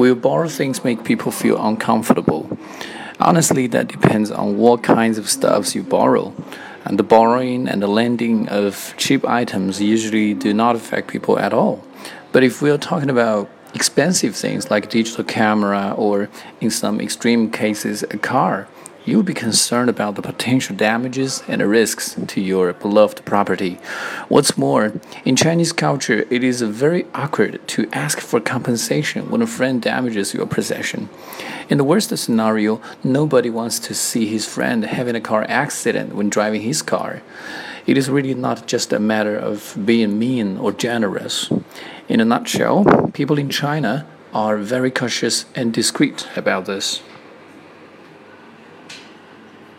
Will borrow things make people feel uncomfortable? Honestly, that depends on what kinds of stuffs you borrow. And the borrowing and the lending of cheap items usually do not affect people at all. But if we're talking about expensive things like a digital camera or, in some extreme cases, a car, you'll be concerned about the potential damages and risks to your beloved property. What's more, in Chinese culture, it is very awkward to ask for compensation when a friend damages your possession. In the worst scenario, nobody wants to see his friend having a car accident when driving his car. It is really not just a matter of being mean or generous. In a nutshell, people in China are very cautious and discreet about this.